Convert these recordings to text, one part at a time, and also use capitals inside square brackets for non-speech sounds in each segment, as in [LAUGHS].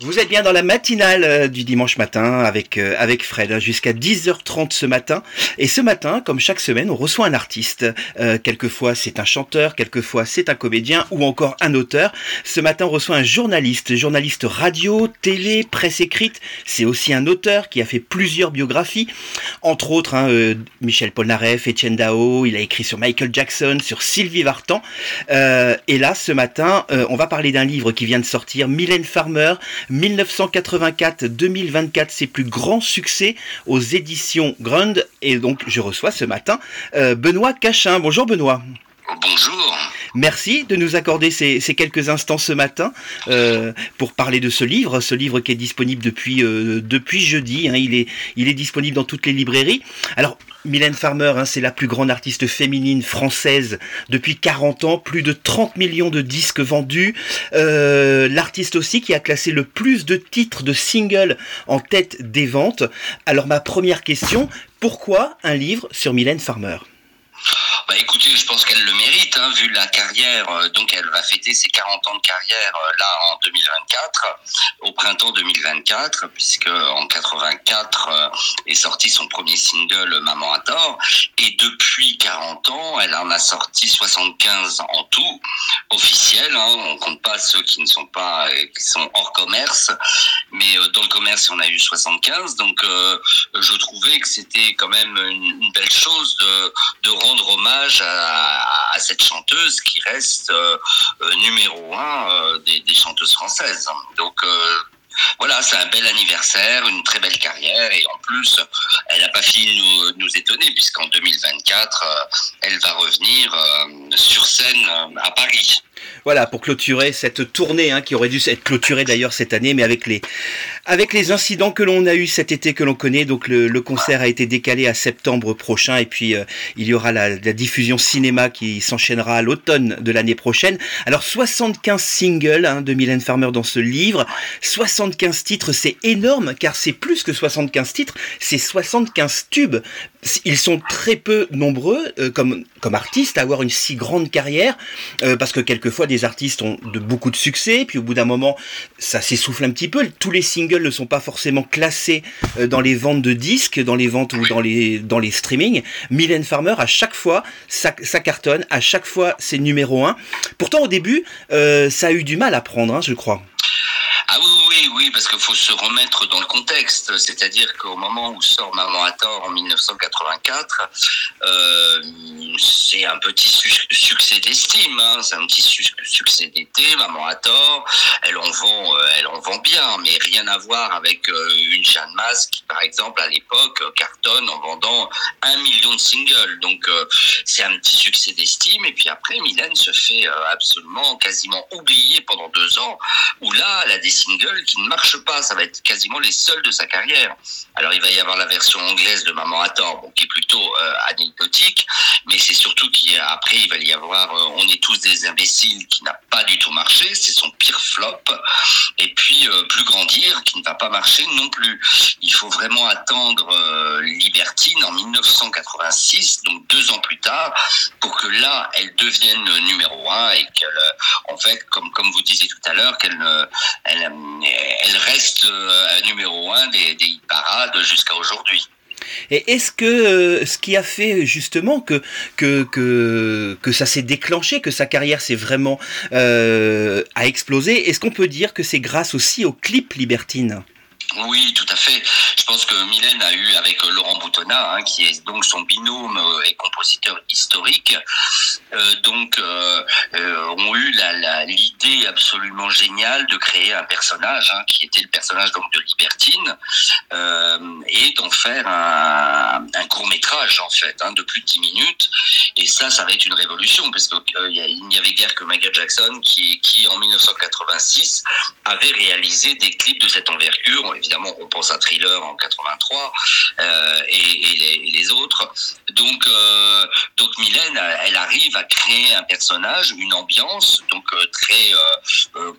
Vous êtes bien dans la matinale euh, du dimanche matin avec, euh, avec Fred hein, jusqu'à 10h30 ce matin. Et ce matin, comme chaque semaine, on reçoit un artiste. Euh, quelquefois c'est un chanteur, quelquefois c'est un comédien ou encore un auteur. Ce matin, on reçoit un journaliste, journaliste radio, télé, presse écrite. C'est aussi un auteur qui a fait plusieurs biographies, entre autres hein, Michel Polnareff, Etienne Dao. Il a écrit sur Michael Jackson, sur Sylvie Vartan. et là, ce matin, on va parler d'un livre qui vient de sortir, Mylène Farmer. 1984-2024, ses plus grands succès aux éditions Grund. Et donc, je reçois ce matin euh, Benoît Cachin. Bonjour Benoît. Bonjour. Merci de nous accorder ces, quelques instants ce matin euh, pour parler de ce livre, ce livre qui est disponible depuis euh, depuis jeudi. Hein. il est il est disponible dans toutes les librairies. Alors Mylène Farmer, hein, c'est la plus grande artiste féminine française depuis 40 ans, plus de 30 millions de disques vendus. Euh, l'artiste aussi qui a classé le plus de titres de singles en tête des ventes. Alors ma première question, pourquoi un livre sur Mylène Farmer? Bah écoutez, je pense qu'elle le mérite, hein, vu la carrière. Euh, donc elle va fêter ses 40 ans de carrière euh, là en 2024, au printemps 2024, puisque en 84 euh, est sorti son premier single Maman à tort. Et depuis 40 ans, elle en a sorti 75 en tout, officiels. Hein, on compte pas ceux qui ne sont pas, qui sont hors commerce. Mais dans le commerce, on a eu 75. Donc je trouvais que c'était quand même une, belle chose de rendre hommage à, cette chanteuse qui reste euh, euh, numéro un euh, des, chanteuses françaises. Donc voilà, c'est un bel anniversaire, une très belle carrière et en plus, elle n'a pas fini de nous, nous étonner puisqu'en 2024, elle va revenir sur scène à Paris. Voilà, pour clôturer cette tournée hein, qui aurait dû être clôturée d'ailleurs cette année, mais avec les, avec les incidents que l'on a eu cet été que l'on connaît, donc le, concert a été décalé à septembre prochain et puis euh, il y aura la, diffusion cinéma qui s'enchaînera à l'automne de l'année prochaine. Alors 75 singles hein, de Mylène Farmer dans ce livre, 75 titres, c'est énorme car c'est plus que 75 titres, c'est 75 tubes. Ils sont très peu nombreux euh, comme, comme artistes à avoir une si grande carrière euh, parce que quelques fois artistes ont beaucoup de succès, puis au bout d'un moment, ça s'essouffle un petit peu. Tous les singles ne sont pas forcément classés euh, dans les ventes de disques, dans les ventes ou dans les, dans les streamings. Mylène Farmer, à chaque fois, ça, cartonne, à chaque fois, c'est numéro un. Pourtant, au début, euh, ça a eu du mal à prendre, hein, je crois. Ah oui, oui, oui, parce qu'il faut se remettre dans le contexte. C'est-à-dire qu'au moment où sort Maman à tort en 1984, euh, c'est un petit succès d'estime, hein. c'est un petit succès d'été. Maman à tort, elle en vend, euh, elle en vend bien, mais rien à voir avec euh, une Jeanne Masse qui, par exemple, à l'époque, cartonne en vendant un million de singles. Donc c'est un petit succès d'estime. Et puis après, Mylène se fait absolument, quasiment oublier pendant deux ans, où là, elle a décidé singles qui ne marchent pas. Ça va être quasiment les seuls de sa carrière. Alors il va y avoir la version anglaise de Maman à tort, qui est plutôt euh, anecdotique, mais c'est surtout qu'après il va y avoir euh, On est tous des imbéciles qui n'a pas du tout marché. C'est son pire flop. Et puis euh, Plus grandir qui ne va pas marcher non plus. Il faut vraiment attendre Libertine en 1986, donc deux ans plus tard, pour que là elle devienne numéro un et qu'elle, en fait, comme comme vous disiez tout à l'heure, qu'elle elle, elle reste euh, numéro un des, des parades jusqu'à aujourd'hui. Et est-ce que euh, ce qui a fait justement que que que, que ça s'est déclenché, que sa carrière s'est vraiment euh, a explosé, est-ce qu'on peut dire que c'est grâce aussi au clip Libertine? Oui, tout à fait. Je pense que Mylène a eu avec Laurent Boutonnat, hein, qui est donc son binôme euh, et compositeur historique, euh, donc euh, ont eu l'idée absolument géniale de créer un personnage hein, qui était le personnage de Libertine et d'en faire un, un, court métrage en fait hein, de plus de 10 minutes. Et ça, ça va être une révolution parce qu'il n'y avait guère que Michael Jackson qui, qui en 1986 avait réalisé des clips de cette envergure évidemment, on pense à Thriller en 83 et, les, autres. Donc, donc Mylène, elle arrive à créer un personnage, une ambiance, donc très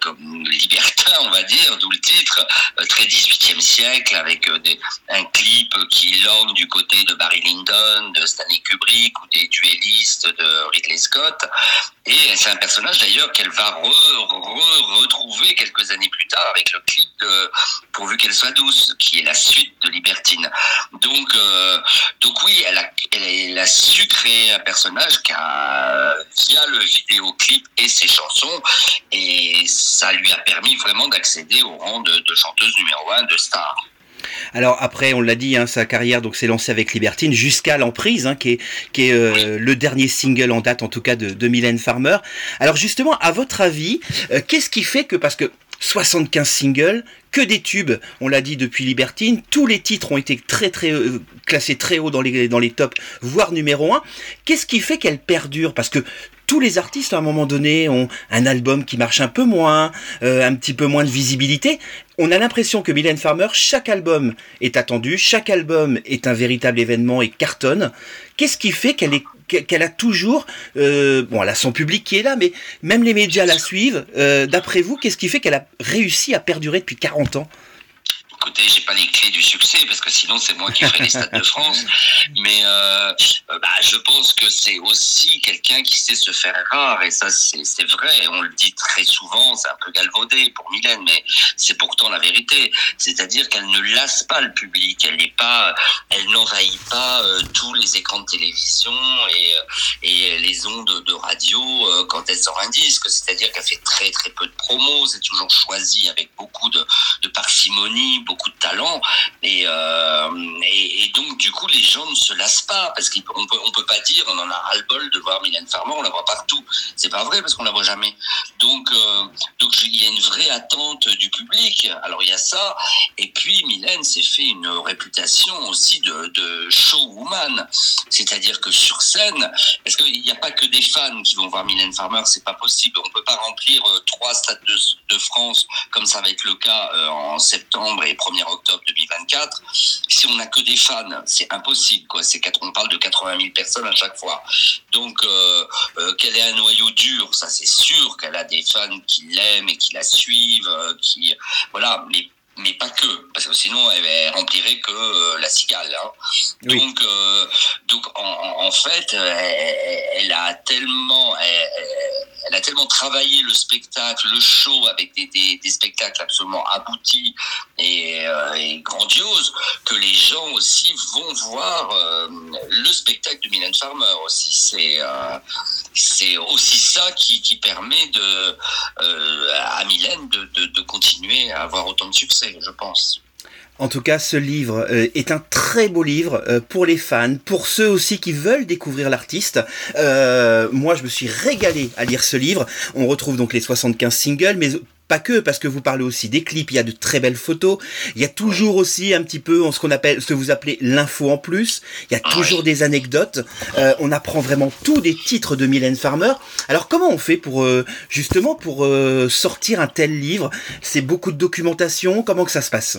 comme libertin, on va dire, d'où le titre, très 18e siècle, avec un clip qui lorgne du côté de Barry Lyndon, de Stanley Kubrick ou des duellistes de Ridley Scott. Et c'est un personnage d'ailleurs qu'elle va retrouver quelques années plus tard avec le clip Pourvu qu'elle soit douce, qui est la suite de Libertine. Donc, euh, donc oui, elle a, elle a su créer un personnage qui a, via le vidéoclip et ses chansons, et ça lui a permis vraiment d'accéder au rang de, de chanteuse numéro un de star. Alors après, on l'a dit, hein, sa carrière donc s'est lancée avec Libertine jusqu'à l'emprise, hein, qui est, qui est euh, le dernier single en date, en tout cas de, de Mylène Farmer. Alors justement, à votre avis, euh, qu'est-ce qui fait que parce que 75 singles, que des tubes, on l'a dit depuis Libertine, tous les titres ont été très très euh, classés très haut dans les dans tops, voire numéro 1. Qu'est-ce qui fait qu'elle perdure? Parce que tous les artistes à un moment donné ont un album qui marche un peu moins, euh, un petit peu moins de visibilité. On a l'impression que Mylène Farmer, chaque album est attendu, chaque album est un véritable événement et cartonne. Qu'est-ce qui fait qu'elle est qu'elle a toujours, euh, bon, elle a son public qui est là, mais même les médias la suivent. Euh, d'après vous, qu'est-ce qui fait qu'elle a réussi à perdurer depuis 40 ans? Écoutez, j'ai pas les clés du succès parce que sinon c'est moi qui ferai les stades de France. [LAUGHS] Mais euh, euh, bah, je pense que c'est aussi quelqu'un qui sait se faire rare et ça c'est vrai. On le dit très souvent, c'est un peu galvaudé pour Mylène, mais c'est pourtant la vérité. C'est-à-dire qu'elle ne lasse pas le public. Elle n'est pas, elle n'envahit pas euh, tous les écrans de télévision et, et les ondes de radio quand elle sort un disque. C'est-à-dire qu'elle fait très très peu de promos. C'est toujours choisi avec beaucoup de, de parcimonie beaucoup de talent. Euh, et, et, donc, du coup, les gens ne se lassent pas parce qu'on peut, on peut pas dire on en a ras-le-bol de voir Mylène Farmer, on la voit partout. C'est pas vrai parce qu'on la voit jamais. Donc, euh, donc il y a une vraie attente du public. Alors, il y a ça. Et puis, Mylène s'est fait une réputation aussi de, de showwoman. C'est-à-dire que sur scène, parce qu'il n'y a pas que des fans qui vont voir Mylène Farmer, c'est pas possible. On peut pas remplir euh, trois stades de, de, France comme ça va être le cas en septembre et 1er octobre 2024. Si on n'a que des fans, c'est impossible. Quoi. C'est, on parle de 80 000 personnes à chaque fois. Donc, euh, euh, qu'elle ait un noyau dur, ça c'est sûr qu'elle a des fans qui l'aiment et qui la suivent, euh, qui voilà. Mais mais pas que, parce que sinon elle, elle remplirait que la cigale. Hein. Donc, donc en, fait, elle, a tellement, elle a tellement travaillé le spectacle, le show avec des, spectacles absolument aboutis et, euh, et, grandioses que les gens aussi vont voir euh, le spectacle de Mylène Farmer aussi. C'est euh, aussi ça qui, permet à Mylène de continuer à avoir autant de succès, je pense. En tout cas, ce livre euh, est un très beau livre euh, pour les fans, pour ceux aussi qui veulent découvrir l'artiste. Euh, moi, je me suis régalé à lire ce livre. On retrouve donc les 75 singles, mais pas que, parce que vous parlez aussi des clips, il y a de très belles photos, il y a toujours aussi un petit peu ce qu'on appelle, ce que vous appelez l'info en plus, il y a toujours des anecdotes, on apprend vraiment tout des titres de Mylène Farmer. Alors comment on fait pour, justement, pour sortir un tel livre? C'est beaucoup de documentation, comment que ça se passe?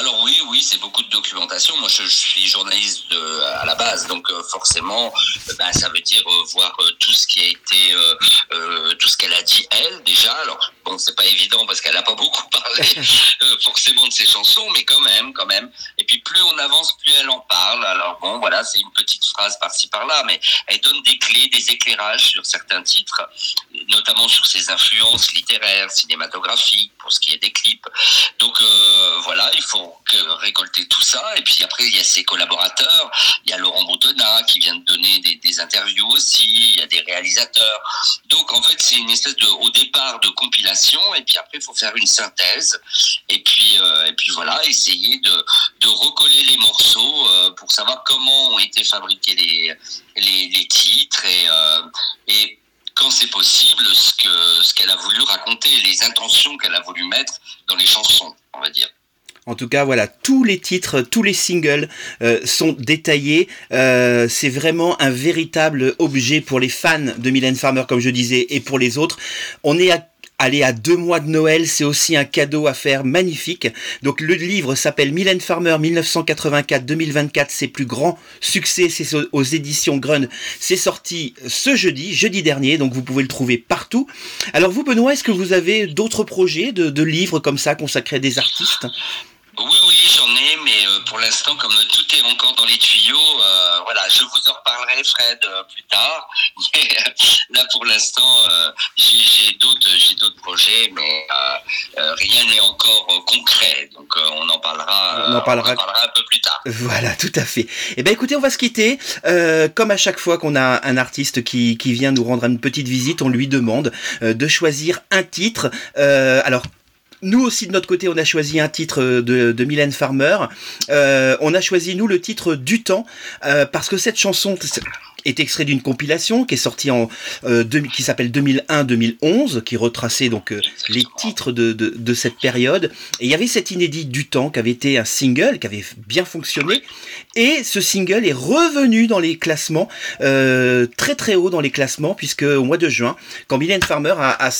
alors oui, oui, c'est beaucoup de documentation. Moi, je, suis journaliste à la base, donc euh, forcément, euh, ben, ça veut dire euh, voir tout ce qui a été, tout ce qu'elle a dit elle déjà. Alors bon, c'est pas évident parce qu'elle a pas beaucoup [LAUGHS] parlé forcément de ses chansons, mais quand même, quand même. Et puis plus on avance, plus elle en parle. Alors bon, voilà, c'est une petite phrase par-ci par-là, mais elle donne des clés, des éclairages sur certains titres, notamment sur ses influences littéraires, cinématographiques, pour ce qui est des clips. Donc voilà, il faut récolter tout ça. Et puis après, il y a ses collaborateurs. Il y a Laurent Boutonnat qui vient de donner des, interviews aussi. Il y a des réalisateurs. Donc en fait, c'est une espèce de, au départ, de compilation. Et puis après, il faut faire une synthèse. Et puis, euh, et puis voilà, essayer de, de recoller les morceaux euh, pour savoir comment ont été fabriqués les, les, titres et, euh, et quand c'est possible, ce que ce qu'elle a voulu raconter, les intentions qu'elle a voulu mettre dans les chansons, on va dire. En tout cas, voilà, tous les titres, tous les singles euh, sont détaillés. Euh, c'est vraiment un véritable objet pour les fans de Mylène Farmer, comme je disais, et pour les autres. On est à Allez, à deux mois de Noël, c'est aussi un cadeau à faire magnifique. Donc le livre s'appelle Mylène Farmer 1984-2024, ses plus grands succès, c'est aux éditions Grun. C'est sorti ce jeudi, jeudi dernier, donc vous pouvez le trouver partout. Alors vous, Benoît, est-ce que vous avez d'autres projets de, de livres comme ça consacrés à des artistes? Oui, oui, j'en ai, mais euh, pour l'instant, comme tout est encore dans les tuyaux, euh, voilà, je vous en reparlerai, Fred, euh, plus tard. [LAUGHS] Mais là, pour l'instant, j'ai d'autres, j'ai d'autres projets, mais rien n'est encore concret. Donc, on en parlera. On en parlera. un peu plus tard. [LAUGHS] Voilà, tout à fait. Eh bien, écoutez, on va se quitter. comme à chaque fois qu'on a un artiste qui, qui vient nous rendre une petite visite, on lui demande de choisir un titre. alors, nous aussi de notre côté, on a choisi un titre de, de Mylène Farmer. Euh, on a choisi nous le titre du temps euh, parce que cette chanson est extrait d'une compilation qui est sortie en euh, qui s'appelle 2001-2011, qui retraçait donc euh, les titres de, de, cette période. Et il y avait cet inédit du temps qui avait été un single, qui avait bien fonctionné. Et ce single est revenu dans les classements, euh, très très haut dans les classements, puisque au mois de juin, quand Mylène Farmer a, a,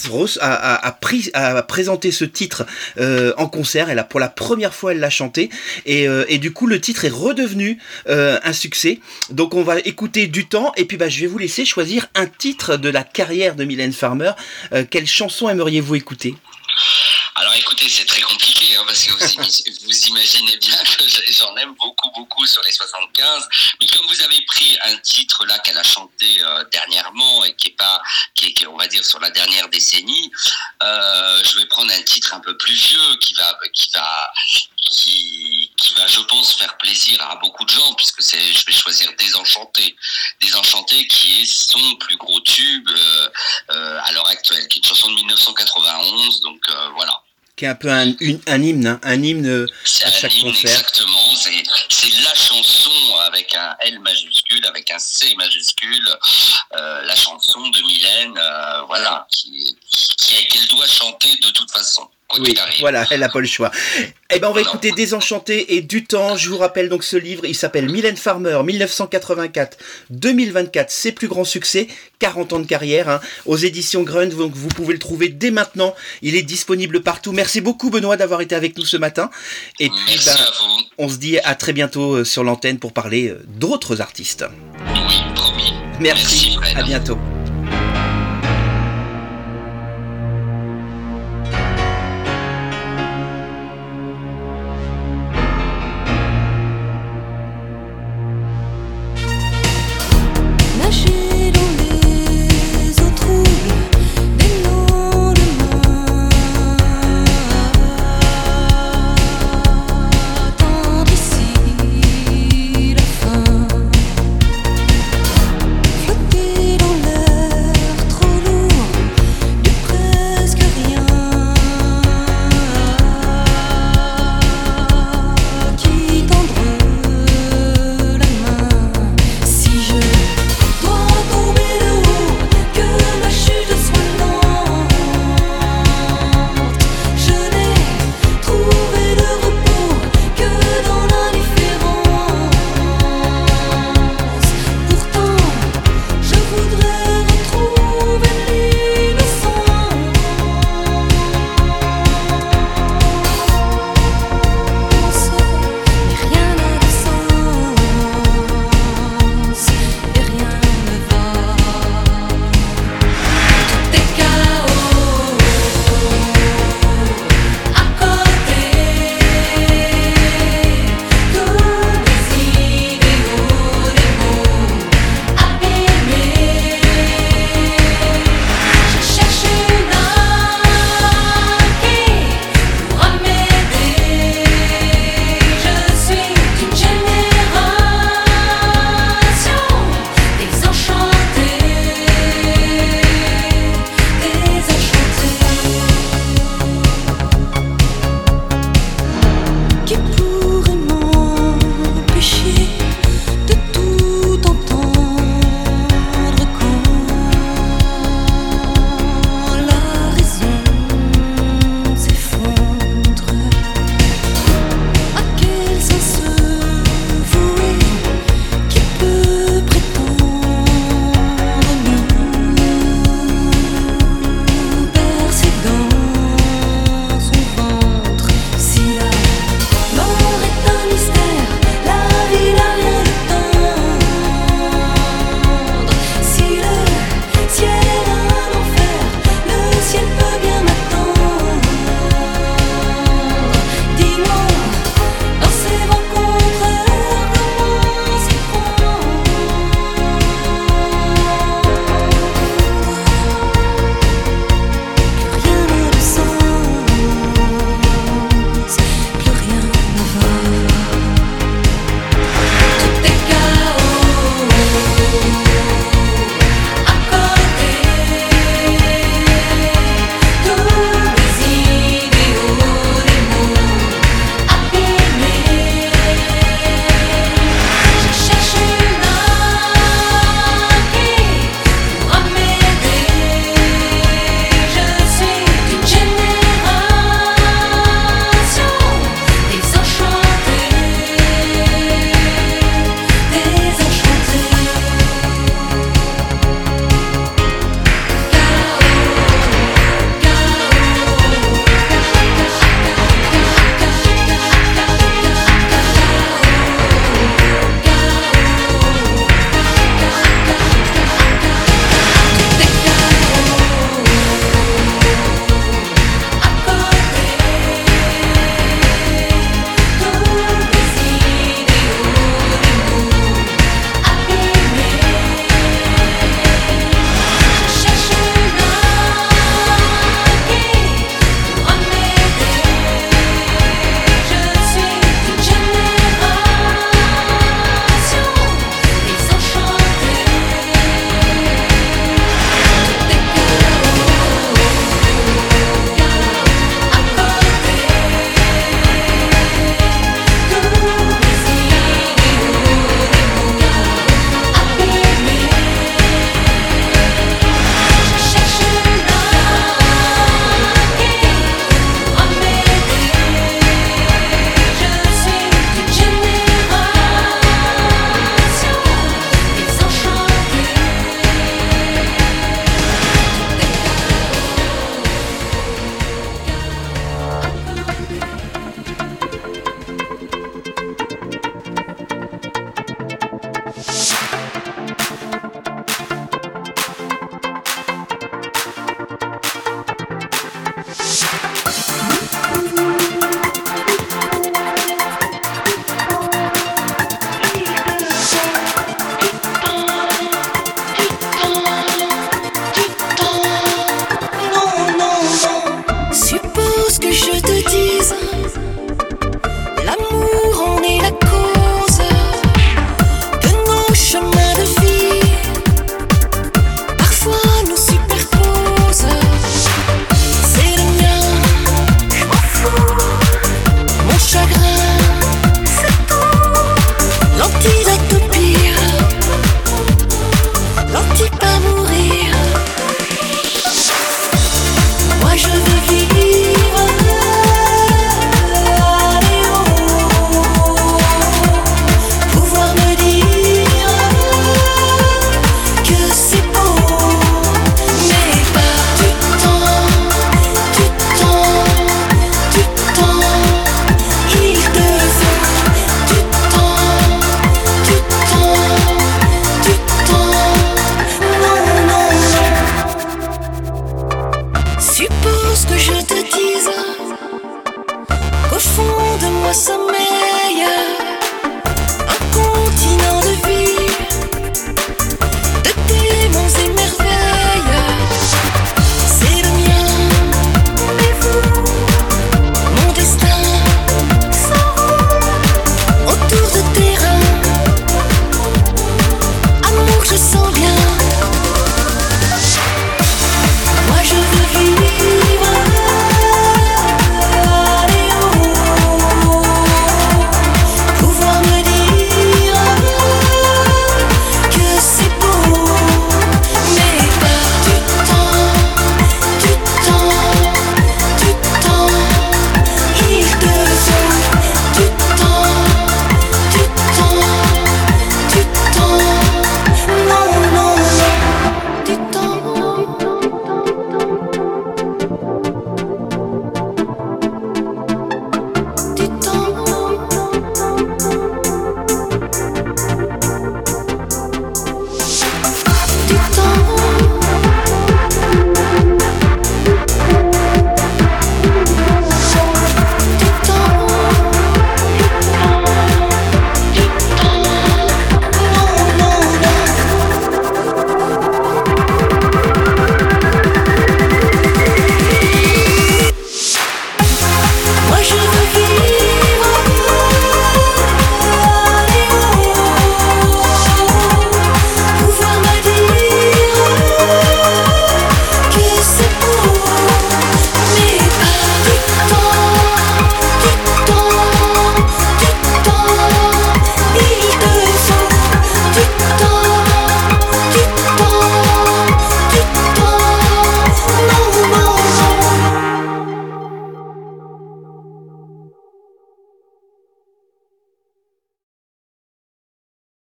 a, a, présenté ce titre euh, en concert, elle a pour la première fois elle l'a chanté, et, et du coup le titre est redevenu un succès. Donc on va écouter du et puis bah, je vais vous laisser choisir un titre de la carrière de Mylène Farmer. Euh, quelle chanson aimeriez-vous écouter? Alors écoutez, c'est très compliqué hein, parce que vous, [LAUGHS] imaginez bien que j'en aime beaucoup, beaucoup sur les 75. Mais comme vous avez pris un titre là qu'elle a chanté euh, dernièrement et qui est pas, qui est, on va dire sur la dernière décennie, euh, je vais prendre un titre un peu plus vieux qui va, qui va, qui, qui va, je pense, faire plaisir à beaucoup de gens puisque c'est, je vais choisir Désenchanté, Désenchanté qui est son plus gros tube euh, à l'heure actuelle, qui est une chanson de 1991. Donc voilà qui est un peu un, un hymne, hein, un hymne à chaque hymne, concert. Exactement, c'est la chanson avec un L majuscule, avec un C majuscule, euh, la chanson de Mylène, euh, voilà, qui, qui qu'elle doit chanter de toute façon. Oui, voilà, elle n'a pas le choix. Eh ben, on va écouter Désenchanté et du temps. Je vous rappelle donc ce livre, il s'appelle Mylène Farmer, 1984-2024, ses plus grands succès, 40 ans de carrière, hein, aux éditions Grund. Donc vous pouvez le trouver dès maintenant. Il est disponible partout. Merci beaucoup Benoît d'avoir été avec nous ce matin. Et puis, ben, on se dit à très bientôt euh, sur l'antenne pour parler euh, d'autres artistes. Oui, promis. Merci, Merci à bientôt.